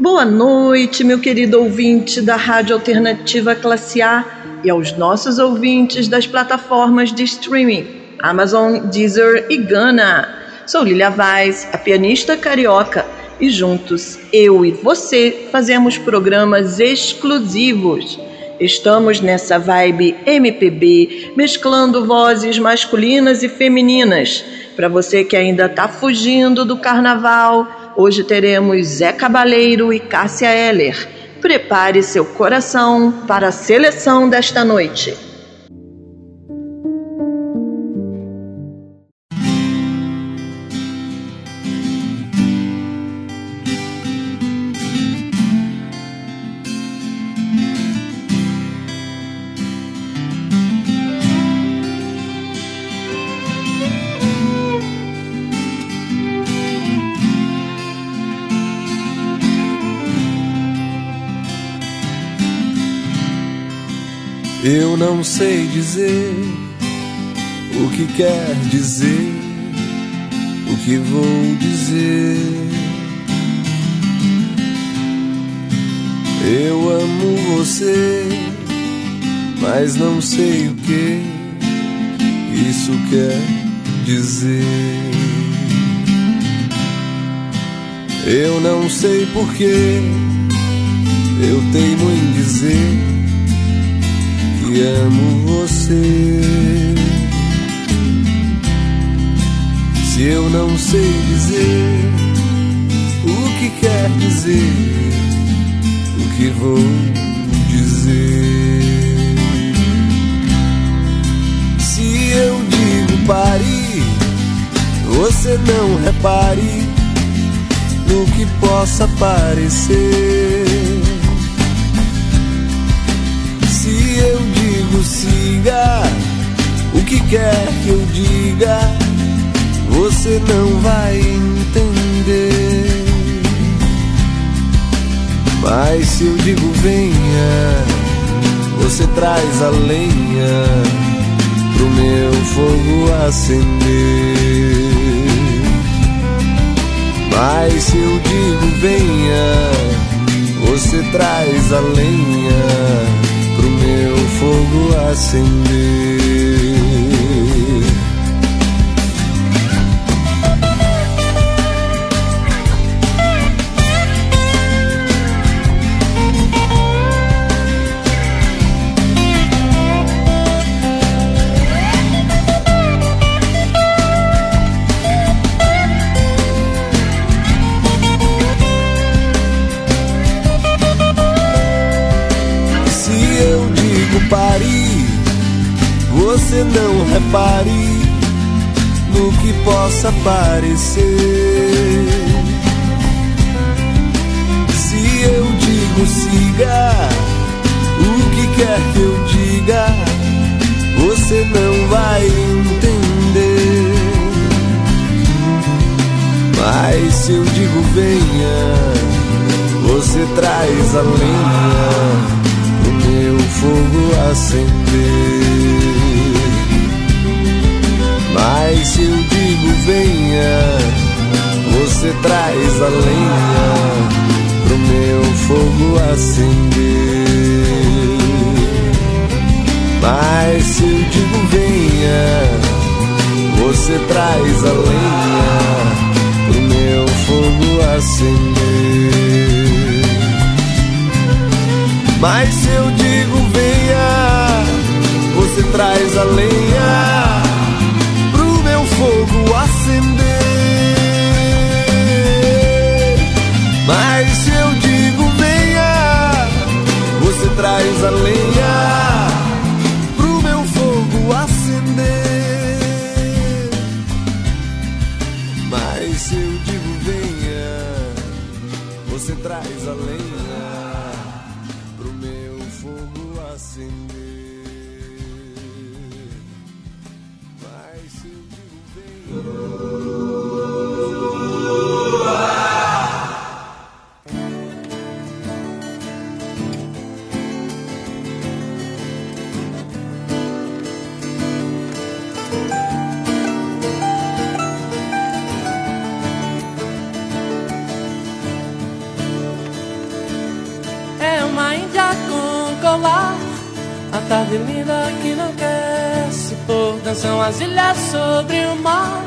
Boa noite, meu querido ouvinte da Rádio Alternativa Classe A e aos nossos ouvintes das plataformas de streaming Amazon, Deezer e Gana. Sou Lilia Vaz, a pianista carioca, e juntos, eu e você, fazemos programas exclusivos. Estamos nessa vibe MPB, mesclando vozes masculinas e femininas. Para você que ainda está fugindo do carnaval, Hoje teremos Zé Cabaleiro e Cássia Heller. Prepare seu coração para a seleção desta noite. Não sei dizer o que quer dizer, o que vou dizer. Eu amo você, mas não sei o que isso quer dizer. Eu não sei porquê, eu teimo em dizer que amo você. Se eu não sei dizer o que quer dizer, o que vou dizer? Se eu digo pare, você não repare no que possa parecer. Siga, o que quer que eu diga, você não vai entender. Mas se eu digo venha, você traz a lenha pro meu fogo acender. Mas se eu digo venha, você traz a lenha fogo acender. Repare no que possa parecer. Se eu digo siga, o que quer que eu diga, você não vai entender. Mas se eu digo venha, você traz a lenha pro meu fogo acender. Se eu digo venha, você traz a lenha pro meu fogo acender. Mas se eu digo venha, você traz a lenha pro meu fogo acender. Mas se eu digo venha, você traz a lenha tarde linda que não quer se pôr Dançam as ilhas sobre o mar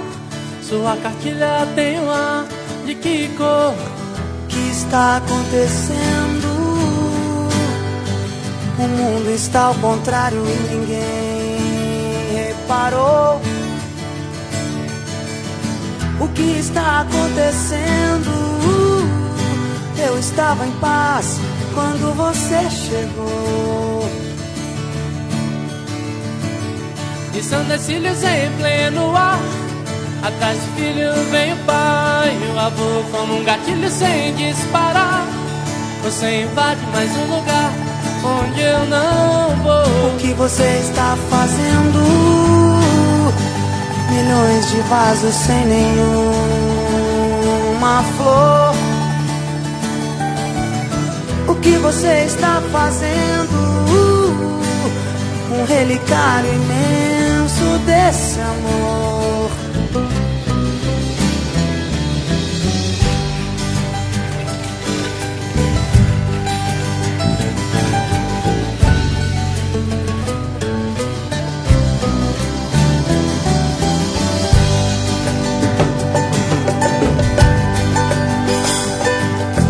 Sua cartilha tem um ar de que cor que está acontecendo? O mundo está ao contrário e ninguém reparou O que está acontecendo? Eu estava em paz quando você chegou. E são decílios em pleno ar. Atrás do filho vem o pai, o avô como um gatilho sem disparar. Você invade mais um lugar onde eu não vou. O que você está fazendo? Milhões de vasos sem nenhuma flor. O que você está fazendo? Um relicário imenso desse amor.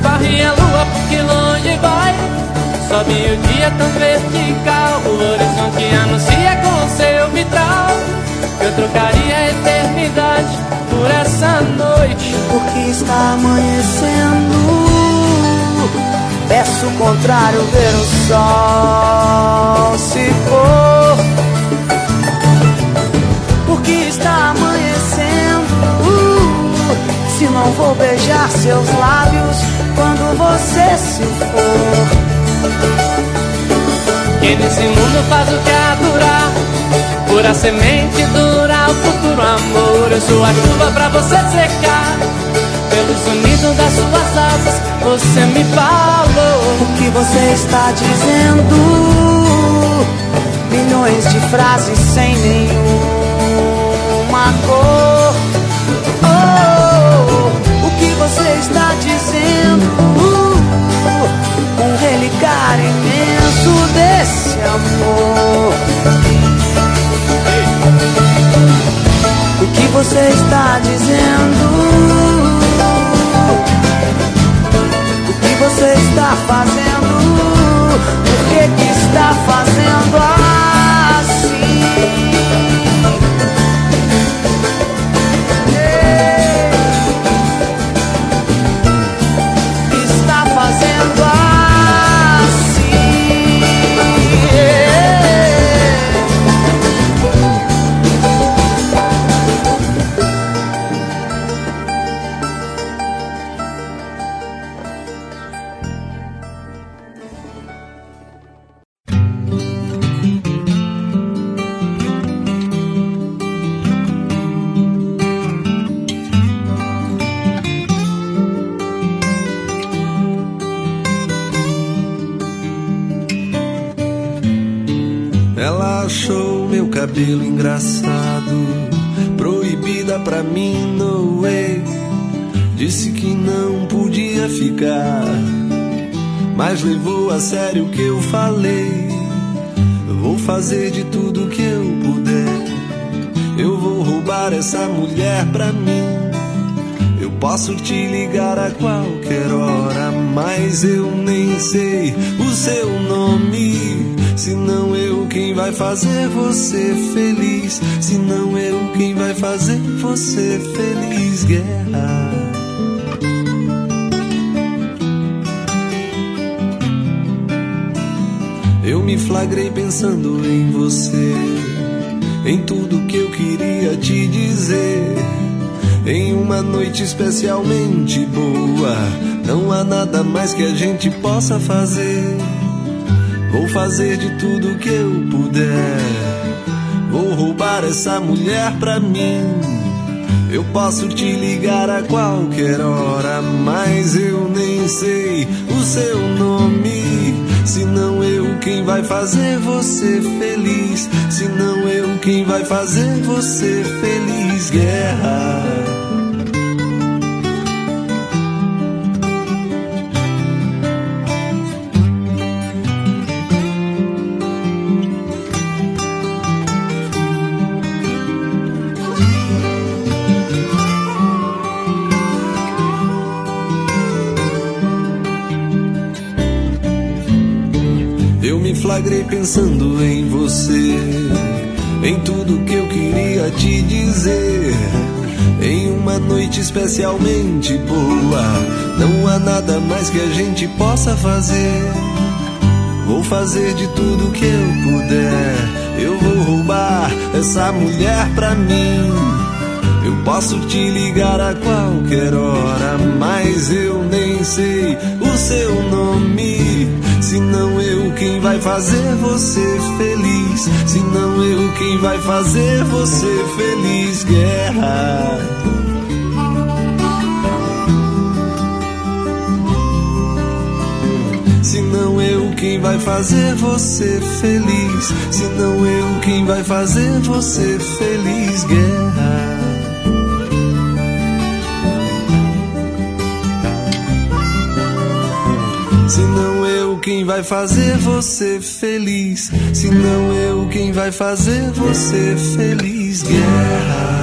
Varre a lua porque longe vai Sobe o dia tão vertical O horizonte anuncia eu trocaria a eternidade por essa noite Porque está amanhecendo. Peço o contrário, ver o sol se pôr. Porque está amanhecendo. Se não vou beijar seus lábios quando você se for. Quem nesse mundo faz o que há durar Pura semente dura o futuro amor Eu sou a chuva pra você secar Pelo sonido das suas asas Você me falou O que você está dizendo? Milhões de frases sem nenhuma cor. Oh, o que você está dizendo? Um relicário imenso desse amor. O que você está dizendo? O que você está fazendo? Por que, que está fazendo assim? Sério o que eu falei. Vou fazer de tudo que eu puder. Eu vou roubar essa mulher pra mim. Eu posso te ligar a qualquer hora, mas eu nem sei o seu nome. Se não eu quem vai fazer você feliz, se não eu quem vai fazer você feliz, guerra. Me flagrei pensando em você, em tudo que eu queria te dizer. Em uma noite especialmente boa, não há nada mais que a gente possa fazer. Vou fazer de tudo que eu puder. Vou roubar essa mulher pra mim. Eu posso te ligar a qualquer hora, mas eu nem sei o seu nome. Se não quem vai fazer você feliz, se não eu quem vai fazer você feliz, guerra. Pensando em você, em tudo que eu queria te dizer. Em uma noite especialmente boa, não há nada mais que a gente possa fazer. Vou fazer de tudo que eu puder. Eu vou roubar essa mulher pra mim. Eu posso te ligar a qualquer hora, mas eu nem sei o seu nome. Quem vai fazer você feliz. Se não eu quem vai fazer você feliz, guerra. Se não eu quem vai fazer você feliz. Se não eu quem vai fazer você feliz, guerra. Se não quem vai fazer você feliz. Se não eu quem vai fazer você feliz, guerra.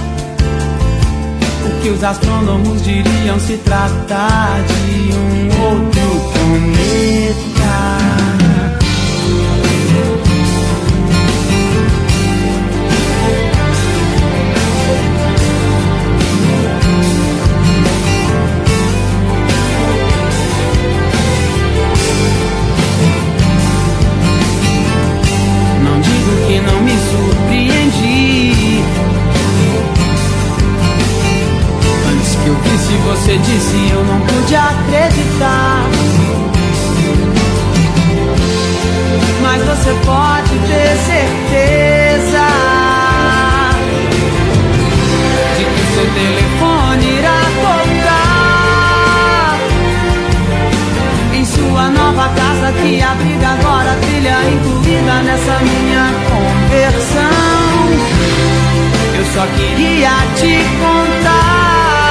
O que os astrônomos diriam se tratar de um outro cometa. Você disse, eu não pude acreditar. Mas você pode ter certeza de que seu telefone irá tocar em sua nova casa que abriga agora trilha incluída nessa minha conversão. Eu só queria te contar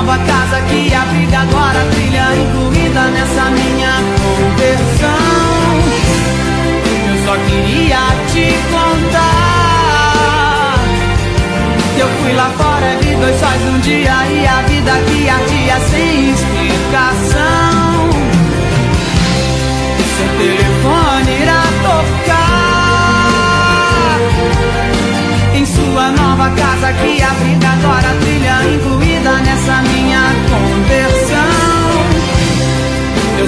nova casa que abriga agora trilha incluída nessa minha conversão. Eu só queria te contar que eu fui lá fora vi dois sóis um dia e a vida que ardia sem explicação. Seu telefone irá tocar em sua nova casa que abriga agora trilha incluída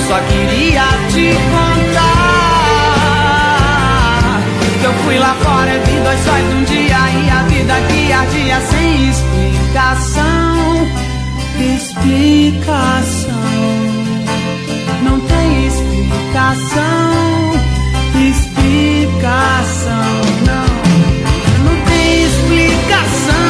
só queria te contar que eu fui lá fora vi dois sóis um dia e a vida que ardia sem explicação explicação. Não tem explicação. Explicação, não. Não tem explicação.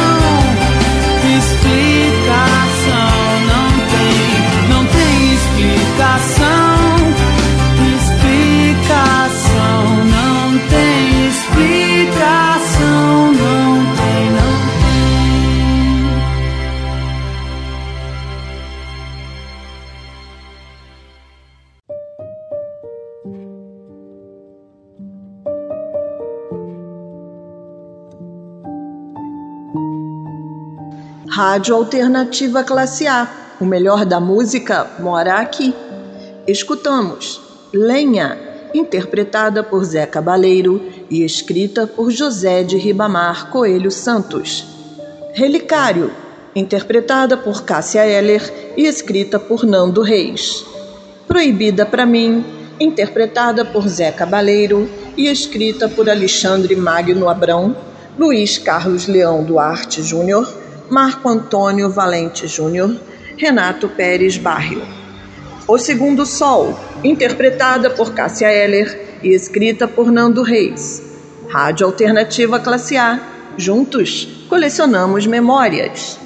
Rádio Alternativa Classe A. O melhor da música mora aqui. Escutamos Lenha, interpretada por Zé Cabaleiro e escrita por José de Ribamar Coelho Santos. Relicário, interpretada por Cássia Eller e escrita por Nando Reis. Proibida para mim, interpretada por Zé Cabaleiro e escrita por Alexandre Magno Abrão, Luiz Carlos Leão Duarte Júnior, Marco Antônio Valente Júnior, Renato Pérez Barrio. O Segundo Sol, interpretada por Cássia Eller e escrita por Nando Reis. Rádio Alternativa Classe A. Juntos, colecionamos memórias.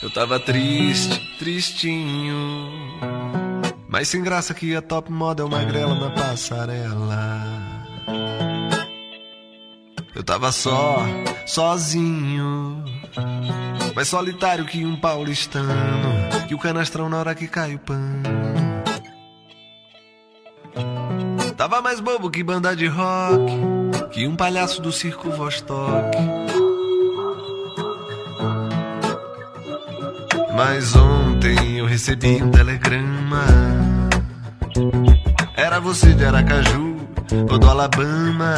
Eu tava triste, tristinho. Mas sem graça que a top model magrela na passarela. Eu tava só, sozinho. Mais solitário que um paulistano. Que o canastrão na hora que cai o pano. Tava mais bobo que banda de rock. Que um palhaço do circo Vostok. Mas ontem eu recebi um telegrama. Era você de Aracaju ou do Alabama.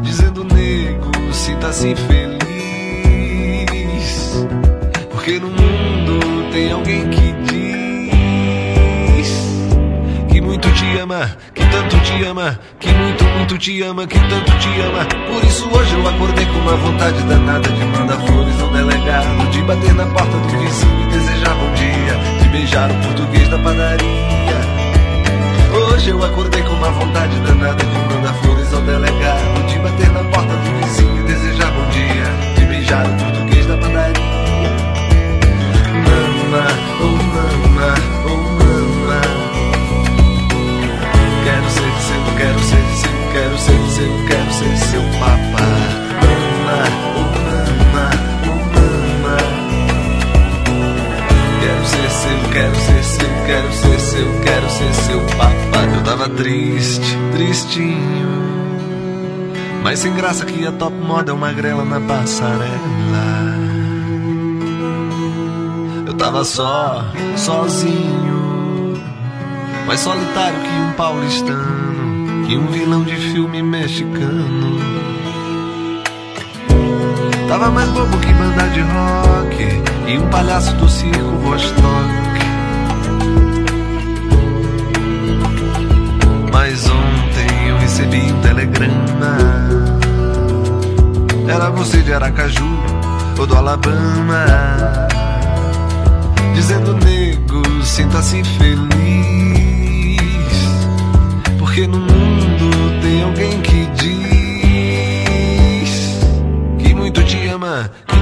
Dizendo, nego, sinta-se feliz. Porque no mundo tem alguém que diz que muito te ama, que tanto te ama, que muito, muito te ama, que tanto te ama. Por isso hoje eu acordei com uma vontade danada de mandar flores ao delegado, de bater na porta do vizinho e desejar bom dia, beijar o português da padaria. Hoje eu acordei com uma vontade danada de mandar flores ao delegado, de bater na porta do vizinho e desejar bom dia, de beijar o português da padaria. Mama, oh mama, oh mama. Quero ser seu, quero ser seu, quero ser seu, quero ser seu papá. Mama, oh quero ser seu, quero ser seu papá. Eu tava triste, tristinho. Mas sem graça que a top model magrela na passarela. Eu tava só, sozinho. Mais solitário que um paulistano. Que um vilão de filme mexicano. Tava mais bobo que banda de rock. E um palhaço do circo Vostok. Recebi um telegrama. Era você de Aracaju ou do Alabama. Dizendo, nego, sinta-se feliz. Porque no mundo tem alguém que diz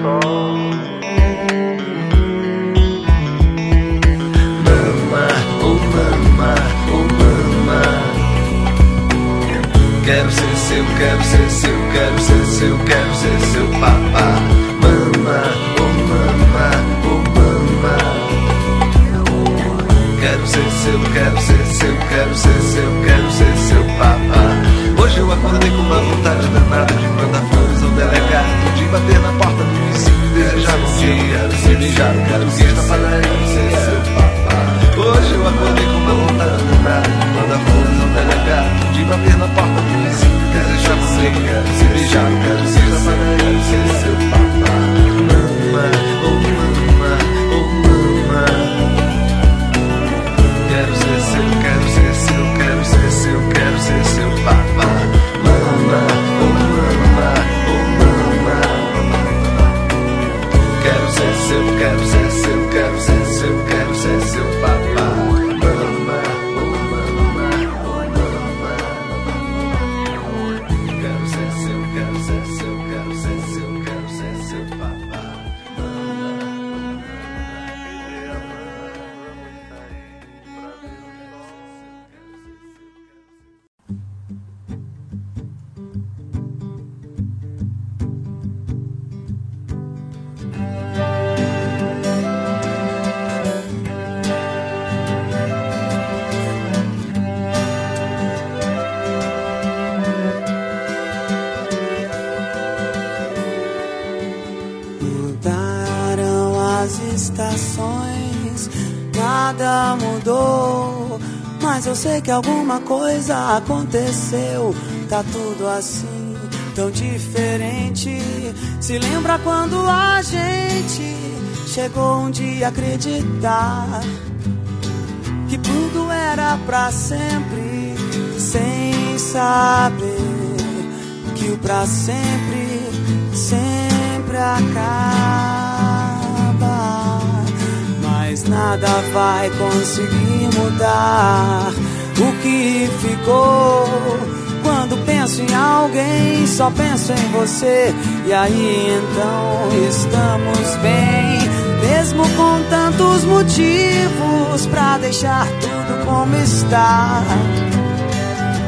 Mama, oh oh. Quero ser seu, quero ser seu, quero ser seu, quero ser seu papá. Mama, oh mama, oh mama. Quero ser seu, quero ser seu, quero ser aconteceu. Tá tudo assim, tão diferente. Se lembra quando a gente chegou um dia a acreditar que tudo era pra sempre, sem saber que o pra sempre sempre acaba. Mas nada vai conseguir mudar o que ficou. Quando penso em alguém, só penso em você. E aí então estamos bem, mesmo com tantos motivos pra deixar tudo como está.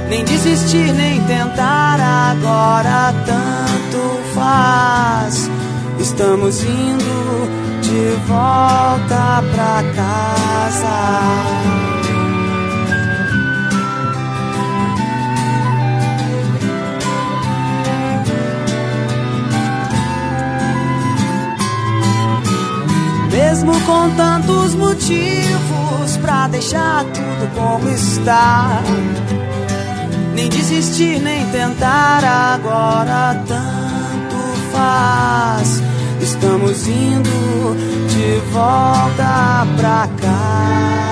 Nem desistir, nem tentar agora tanto faz. Estamos indo de volta pra casa. Mesmo com tantos motivos pra deixar tudo como está. Nem desistir, nem tentar agora tanto faz. Estamos indo de volta pra casa.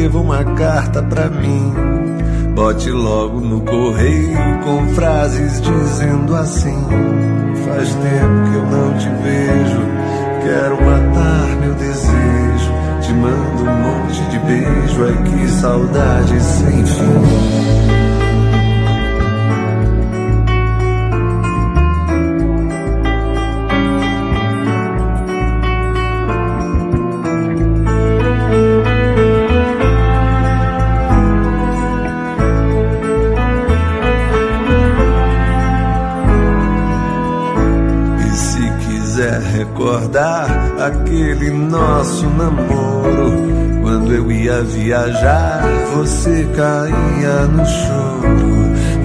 Escreva uma carta pra mim. Bote logo no correio com frases dizendo assim: Faz tempo que eu não te vejo, quero matar meu desejo. Te mando um monte de beijo, ai que saudade sem fim. Aquele nosso namoro, quando eu ia viajar, você caía no choro.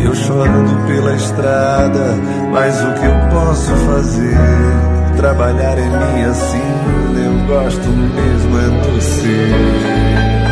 Eu chorando pela estrada, mas o que eu posso fazer? Trabalhar em mim assim, eu gosto mesmo é do ser.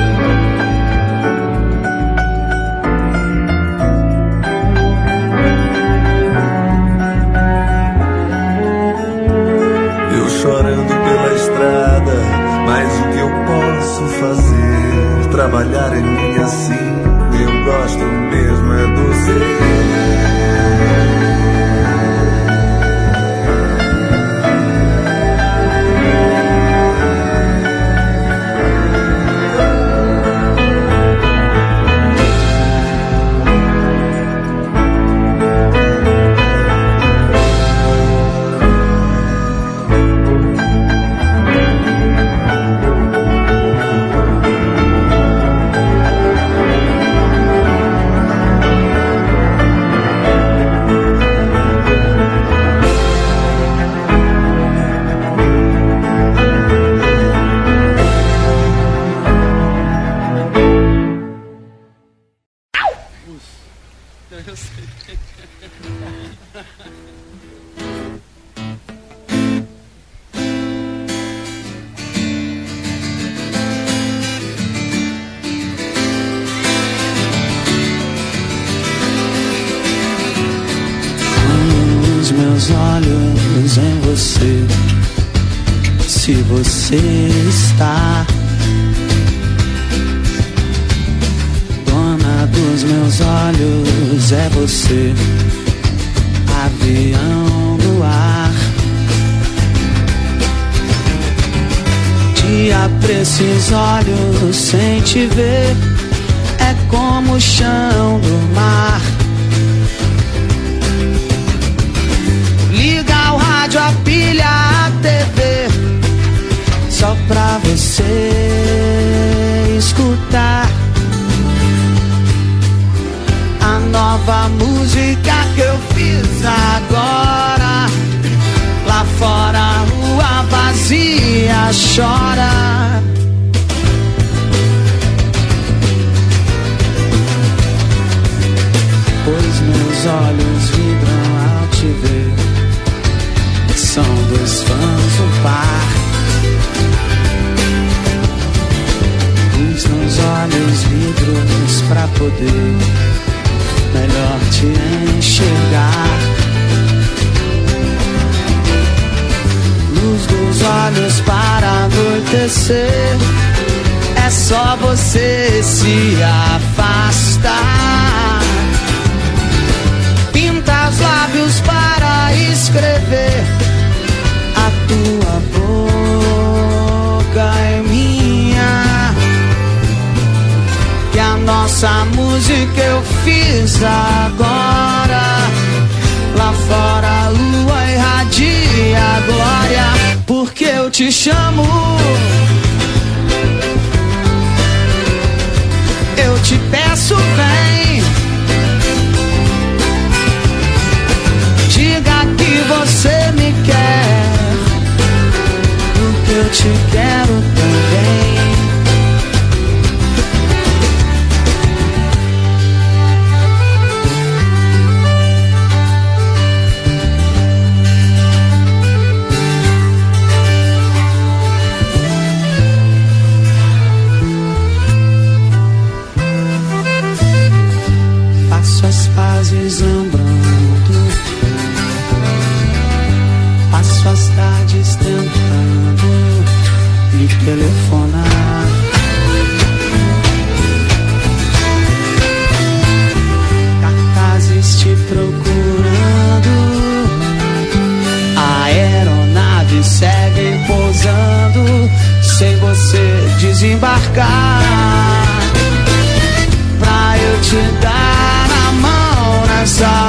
Pois meus olhos vibram ao te ver. São dois fãs um par. Luz nos olhos vidros pra poder melhor te enxergar. Luz dos olhos para anoitecer. É só você se afastar. Os lábios para escrever a tua boca é minha. Que a nossa música eu fiz agora. Lá fora a lua irradia a glória, porque eu te chamo. Eu te peço, vem. Eu te quero também. Telefonar. Cartazes te procurando. Aeronave segue pousando sem você desembarcar. Pra eu te dar a mão nessa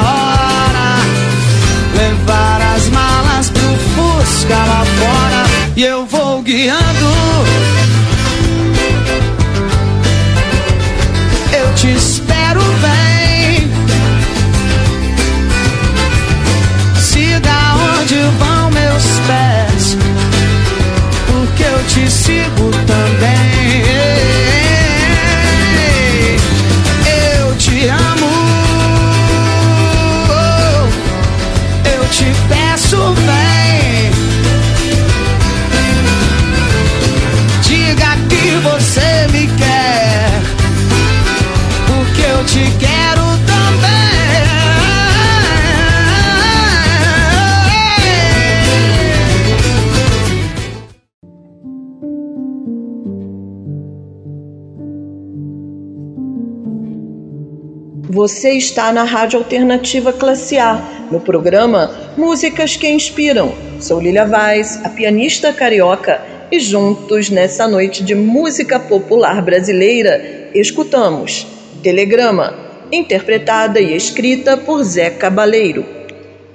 Você está na Rádio Alternativa Classe A, no programa Músicas que Inspiram. Sou Lilia Vaz, a pianista carioca, e juntos nessa noite de música popular brasileira, escutamos Telegrama, interpretada e escrita por Zé Cabaleiro.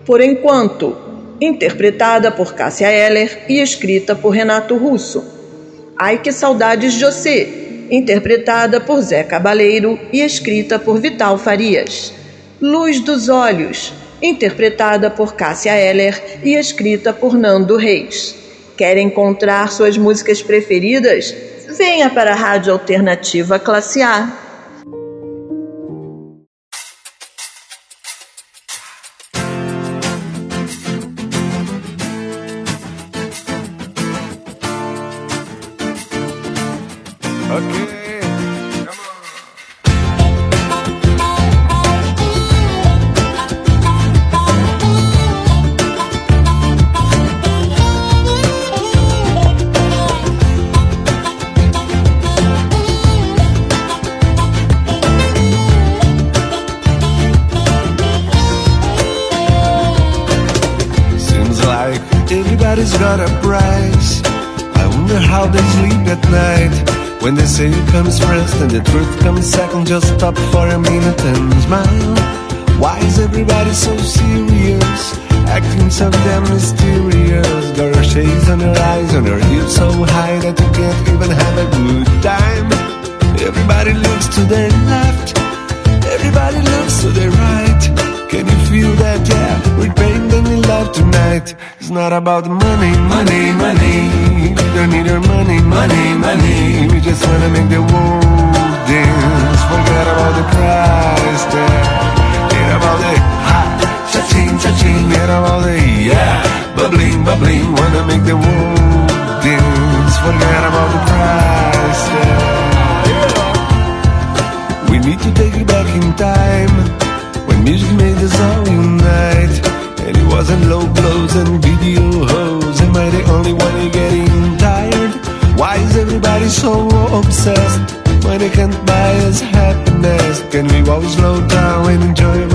Por enquanto, interpretada por Cássia Eller e escrita por Renato Russo. Ai que saudades de você, interpretada por Zé Cabaleiro e escrita por Vital Farias. Luz dos Olhos, interpretada por Cássia Eller e escrita por Nando Reis. Quer encontrar suas músicas preferidas? Venha para a Rádio Alternativa Classe A. comes first and the truth comes second, just stop for a minute and smile. Why is everybody so serious? Acting so damn mysterious. Got her shades on her eyes, on her hips so high that you can't even have a good time. Everybody looks to their left, everybody looks to their right. Can you feel that? Yeah, we're paying in love tonight. It's not about money, money, money. We don't need your money, money, money. We just wanna make the world dance. Forget about the price tag. Get about the hot, cha-ching, cha-ching. Get about the yeah, bubbling, bubbling. Wanna make the world dance. Forget about the price tag. We need to take it back in time music made us all unite. And it wasn't low blows and video hoes. Am I the only one getting tired? Why is everybody so obsessed when they can't buy us happiness? Can we always slow down and enjoy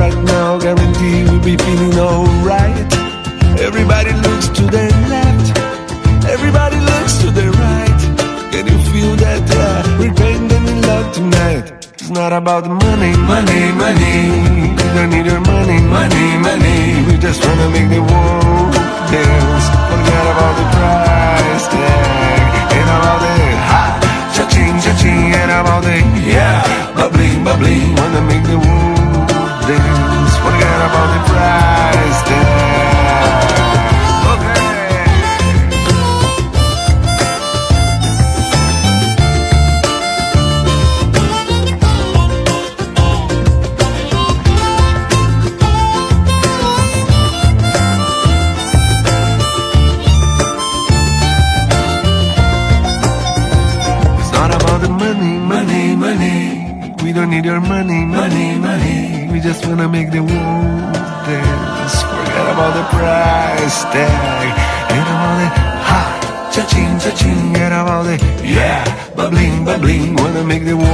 not about money, money, money. We don't need your money, money, money. We just wanna make the world dance. Forget about the price tag. Ain't about the hot, cha-ching, cha-ching. Ain't about the yeah, bubbling, bubbling. Wanna make the world dance. Forget about the price Wanna make the world dance. Forget about the price tag. Ain't about the hot, cha-ching, cha-ching. Ain't about the yeah, bubbling, bubbling. Wanna make the world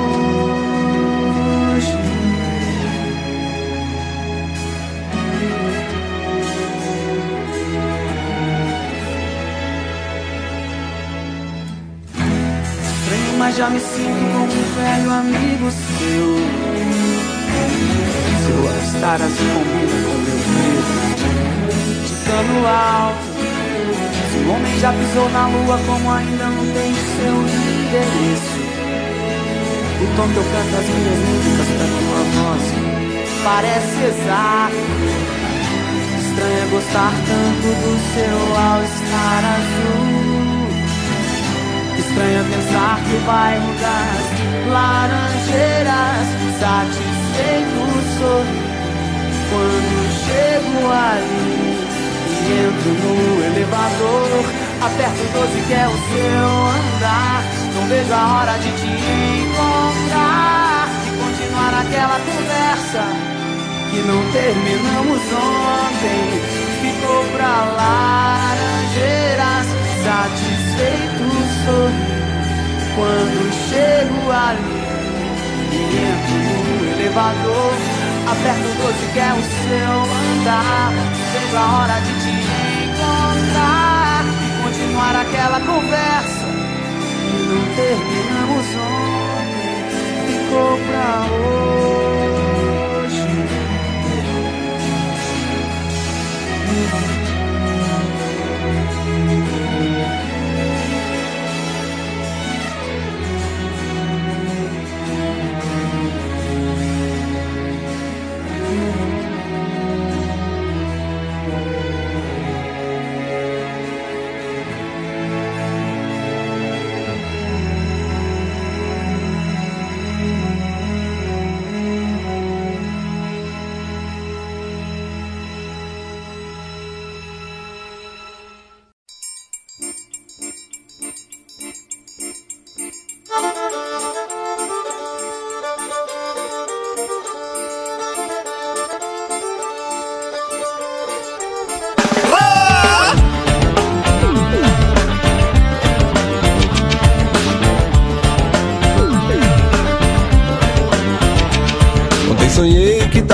Mas já me sinto como um velho amigo seu. Seu estar assim combina com meu peso de cano alto. Se o homem já pisou na lua, como ainda não tem seu endereço. O tom que eu canto as minhas músicas pra tua voz parece exato. Estranho é gostar tanto do seu all-star pensar que o bairro das laranjeiras satisfeito sou quando Entro no elevador, aperto 12 que é o seu andar. Não vejo a hora de te encontrar e continuar aquela conversa que não terminamos ontem. Ficou pra laranjeiras, satisfeito sou quando chego ali e entro no elevador. Aperto 12 que é o seu andar. Vejo a hora de te encontrar e continuar aquela conversa que não terminamos ontem. Ficou pra hoje.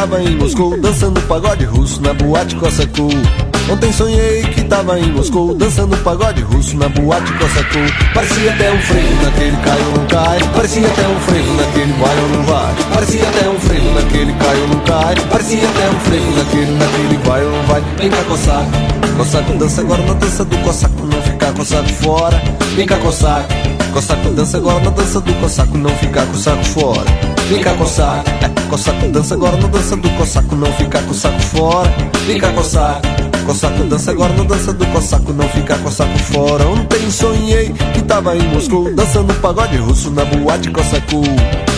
Tava em Moscou dançando pagode russo na boate Cossacou. Ontem sonhei que tava em Moscou dançando pagode russo na boate Cossacou. Parecia até um freio naquele cai ou não cai. Parecia até um freio naquele vai ou não vai. Parecia até um freio naquele cai ou não cai. Parecia até um freio naquele, naquele vai ou não vai. Vem cá coçaco, coçaco dança agora na dança do coçaco não ficar coçaco fora. Vem cá coçaco, coçaco dança agora na dança do coçaco não ficar coçaco fora. Cá coçar, é, coçaco dança agora na dança do coçaco, não ficar com saco fora. Cá coçar, coçaco dança agora na dança do coçaco, não ficar com saco fora. Ontem sonhei que tava em Moscou, dançando pagode russo na boate coçacu.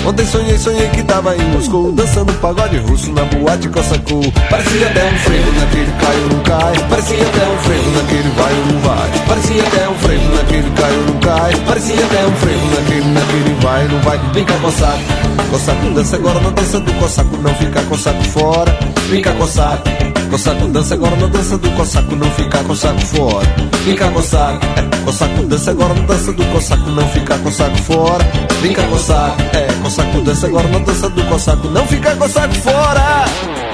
Ontem sonhei, sonhei que tava em Moscou Dançando pagode russo na boate Cossacou Parecia até um frevo naquele cai ou não cai Parecia até um frevo naquele vai ou não vai. Parecia até um frevo naquele cai ou não cai Parecia até um frevo naquele, naquele vai ou não vai. Vem cá coçaco, coçaco dança agora na dança do coçaco Não fica coçaco fora. Cá coçaco Cossaco dança agora na dança do cossaco, não ficar com saco fora. Fica coçaco, é, cossaco dança agora na dança do cossaco, não ficar com saco fora. Fica coçaco, é, cossaco dança agora na dança do cossaco, não ficar com saco fora.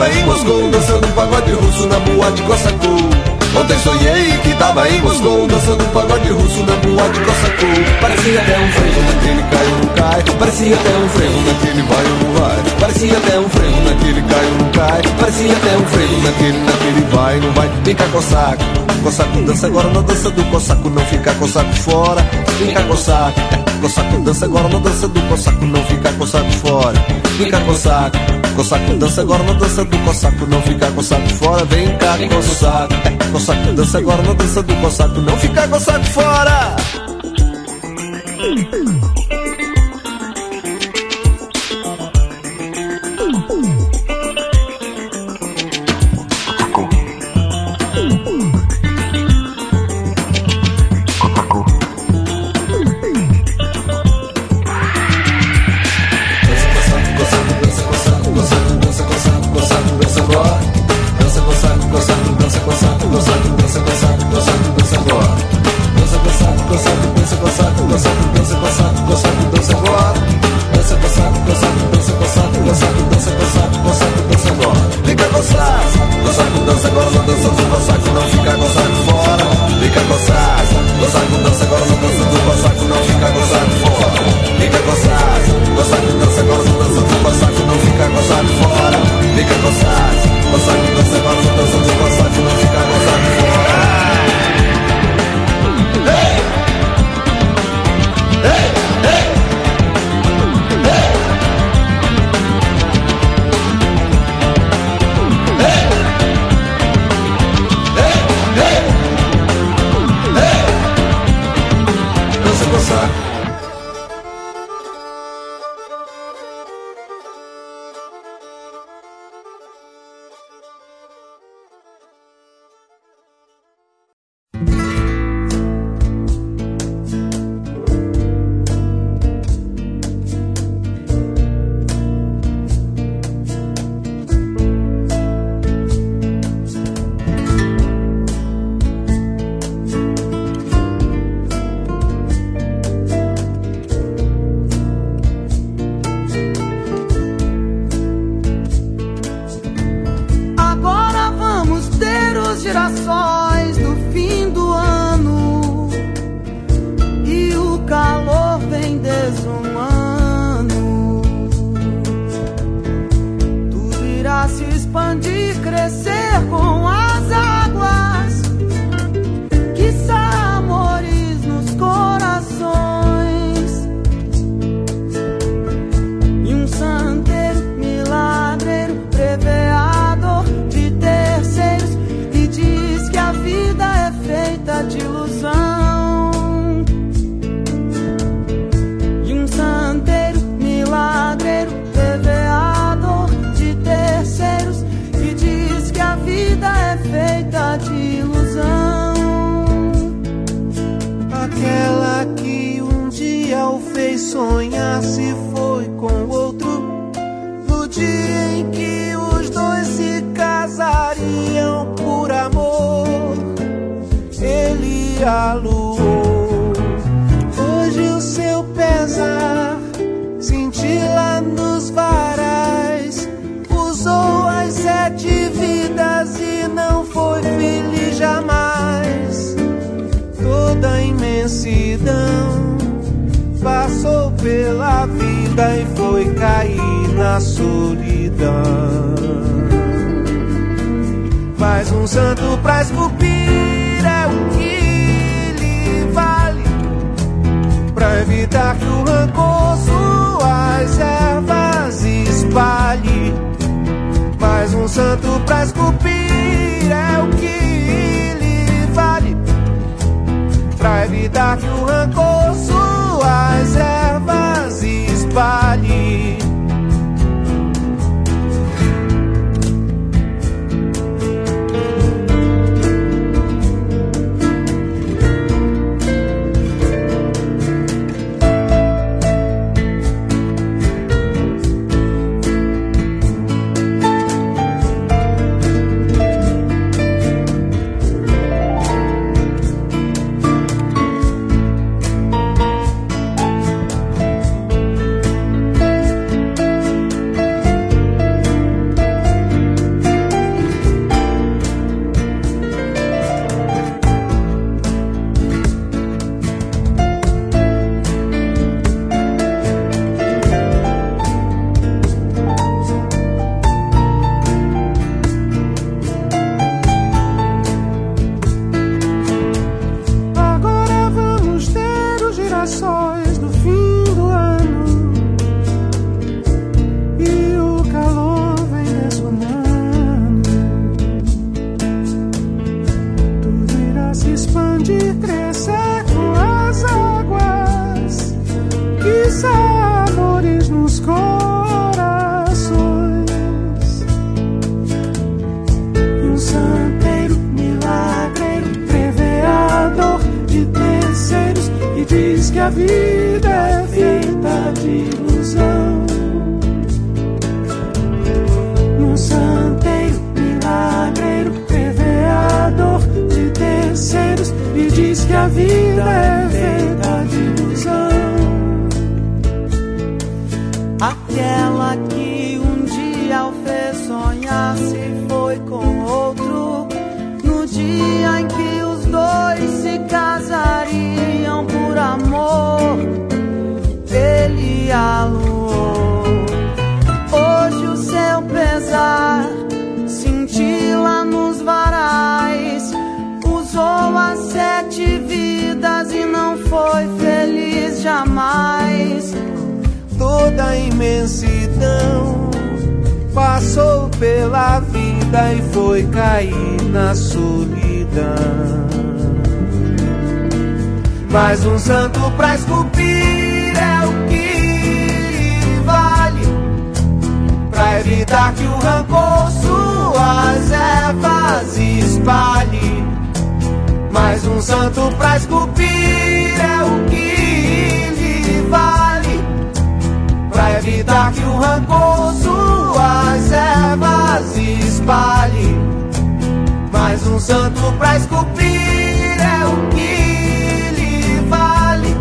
Tava em Moscou dançando pagode russo na boate Cossacou. Ontem sonhei que tava em Moscou dançando pagode russo na boate Cossacou. Parecia até um frevo naquele cai ou não cai. Parecia até um frevo naquele vai ou não vai. Parecia até um frevo naquele cai ou não cai. Parecia até um frevo naquele, naquele vai não vai. Vem cá, Cossaco. Cossaco dança agora na dança do Cossaco, não fica Cossaco fora. Vem cá, Cossaco. Cossaco dança agora na dança do Cossaco, não fica Cossaco fora. Vem cá, Cossaco. Cossaco dança agora na dança do Cossaco, não fica Cossaco fora. Vem cá, Cossaco. Cossaco dança agora na dança do Cossaco, não fica Cossaco fora. Na solidão. Um santo pra esculpir é o que lhe vale. Pra evitar que o rancor suas ervas espalhe. Mais um santo pra esculpir é o que lhe vale pra evitar que o rancor suas ervas espalhe. Diz jamais toda a imensidão passou pela vida e foi cair na solidão. Mais um santo pra esculpir é o que vale pra evitar que o rancor suas ervas espalhe. Mais um santo pra esculpir é o que que o rancor suas ervas espalhe. Mais um santo pra esculpir é o que lhe vale,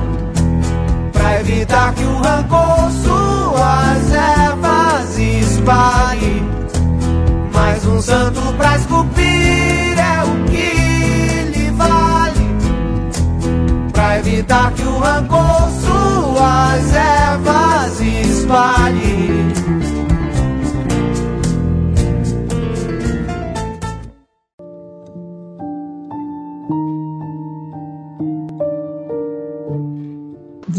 pra evitar que o rancor suas ervas espalhe. Mais um santo pra esculpir é o que lhe vale, pra evitar que o rancor suas ervas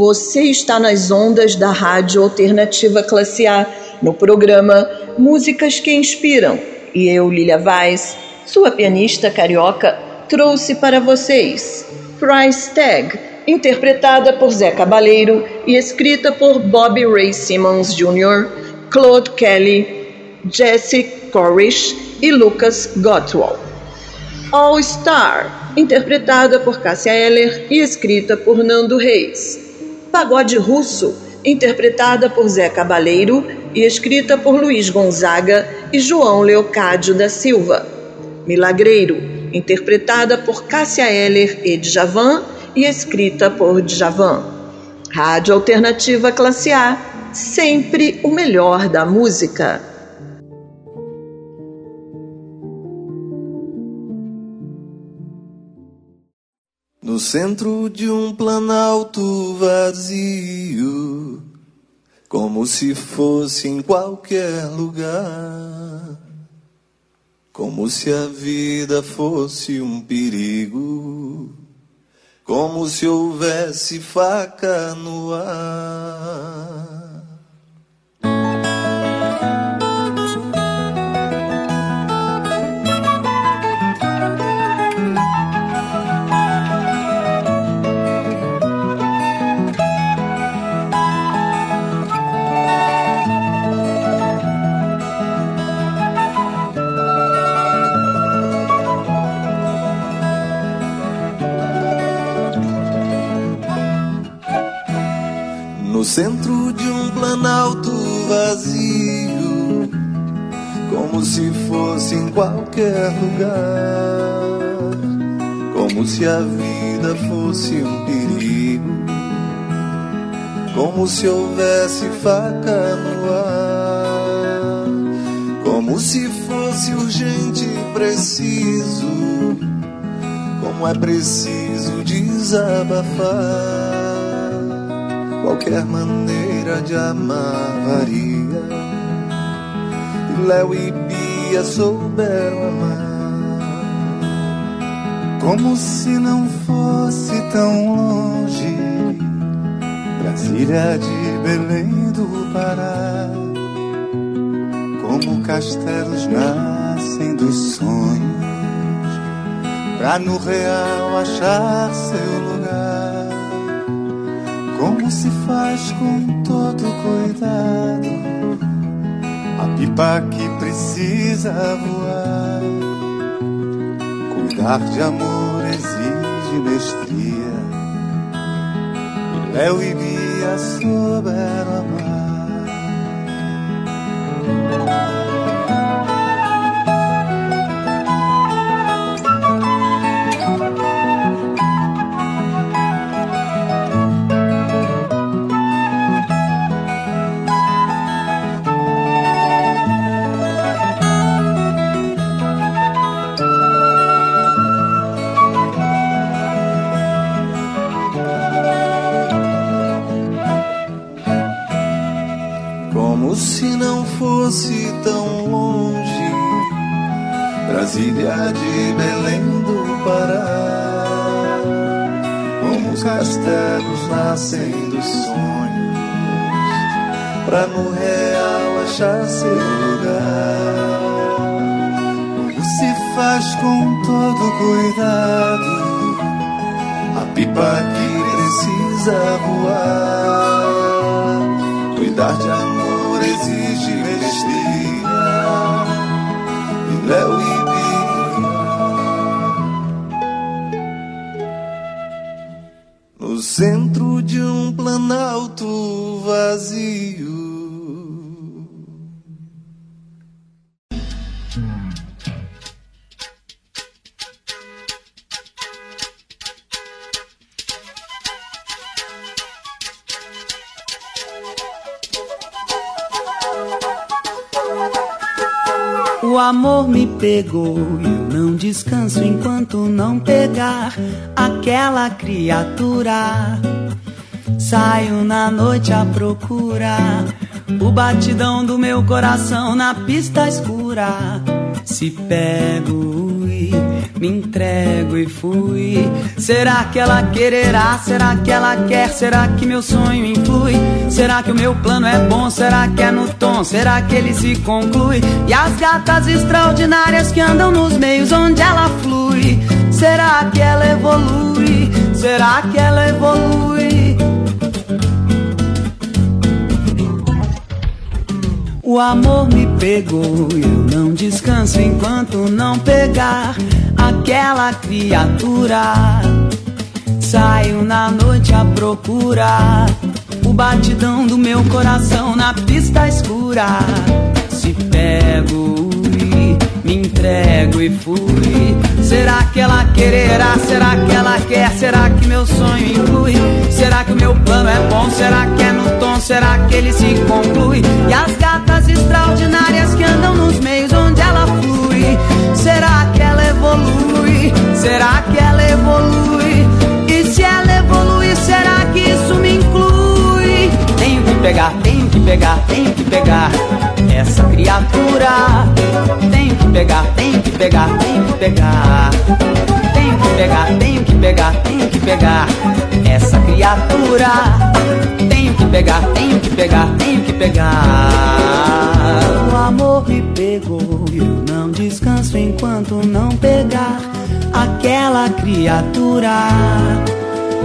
Você está nas ondas da Rádio Alternativa Classe A, no programa Músicas que Inspiram. E eu, Lilia Vaz, sua pianista carioca, trouxe para vocês Price Tag, interpretada por Zé Cabaleiro e escrita por Bobby Ray Simmons Jr., Claude Kelly, Jesse Corish e Lucas Gottwald. All Star, interpretada por Cássia Eller e escrita por Nando Reis. Pagode Russo, interpretada por Zé Cabaleiro e escrita por Luiz Gonzaga e João Leocádio da Silva. Milagreiro, interpretada por Cássia Eller e Djavan e escrita por Djavan. Rádio Alternativa Classe A, sempre o melhor da música. No centro de um planalto vazio, como se fosse em qualquer lugar, como se a vida fosse um perigo, como se houvesse faca no ar. Centro de um planalto vazio, como se fosse em qualquer lugar, como se a vida fosse um perigo, como se houvesse faca no ar, como se fosse urgente e preciso, como é preciso desabafar qualquer maneira de amar varia. E Léo e Bia souberam amar, como se não fosse tão longe. Brasília de Belém do Pará, como castelos nascem dos sonhos, pra no real achar seu lugar como se faz com todo cuidado a pipa que precisa voar. Cuidar de amor exige mestria. Léo e Bia souberam amar. E eu não descanso enquanto não pegar aquela criatura. Saio na noite à procura o batidão do meu coração na pista escura. Se pego me entrego e fui. Será que ela quererá? Será que ela quer? Será que meu sonho influi? Será que o meu plano é bom? Será que é no tom? Será que ele se conclui? E as gatas extraordinárias que andam nos meios onde ela flui? Será que ela evolui? Será que ela evolui? O amor me pegou, eu não descanso enquanto não pegar aquela criatura. Saio na noite a procurar o batidão do meu coração na pista escura. Se pego me entrego e fui. Será que ela quererá? Será que ela quer? Será que meu sonho inclui? Será que o meu plano é bom? Será que é no tom? Será que ele se conclui? E as gatas extraordinárias que andam nos meios onde ela flui. Será que ela evolui? Será que ela evolui? E se ela evolui, será que isso me inclui? Tenho que pegar, tenho que pegar, tenho que pegar essa criatura. Tenho que pegar, tenho que pegar, tenho que pegar. Tenho que pegar, tenho que pegar, tenho que pegar essa criatura. Tenho que pegar, tenho que pegar, tenho que pegar. O amor me pegou, eu não descanso enquanto não pegar aquela criatura.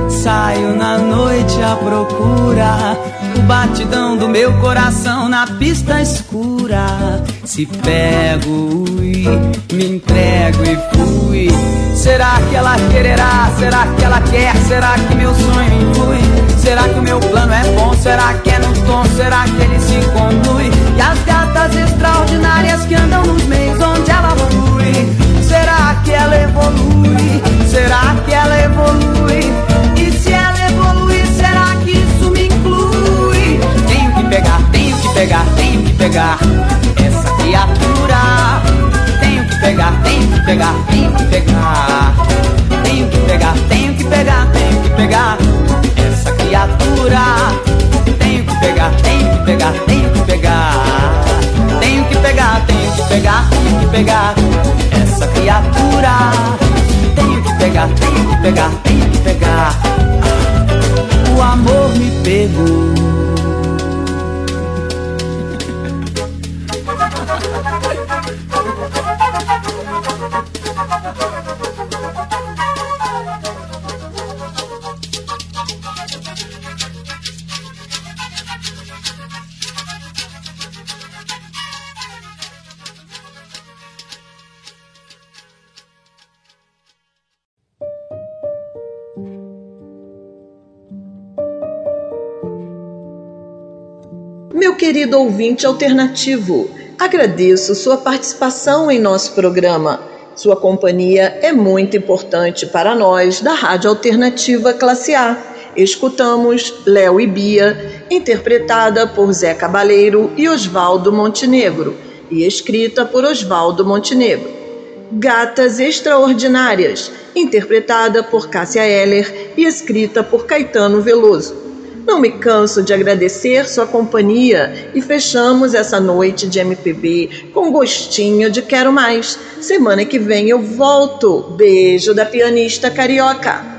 Saio na noite à procura batidão do meu coração na pista escura. Se pego e me entrego e fui. Será que ela quererá? Será que ela quer? Será que meu sonho influi? Será que o meu plano é bom? Será que é no tom? Será que ele se conclui? E as gatas extraordinárias que andam nos meios onde ela flui. Será que ela evolui? Ouvinte alternativo, agradeço sua participação em nosso programa. Sua companhia é muito importante para nós da Rádio Alternativa Classe A. Escutamos Léo e Bia, interpretada por Zé Cabaleiro e Oswaldo Montenegro, e escrita por Oswaldo Montenegro. Gatas Extraordinárias, interpretada por Cássia Eller e escrita por Caetano Veloso. Não me canso de agradecer sua companhia e fechamos essa noite de MPB com gostinho de quero mais. Semana que vem eu volto. Beijo da pianista carioca.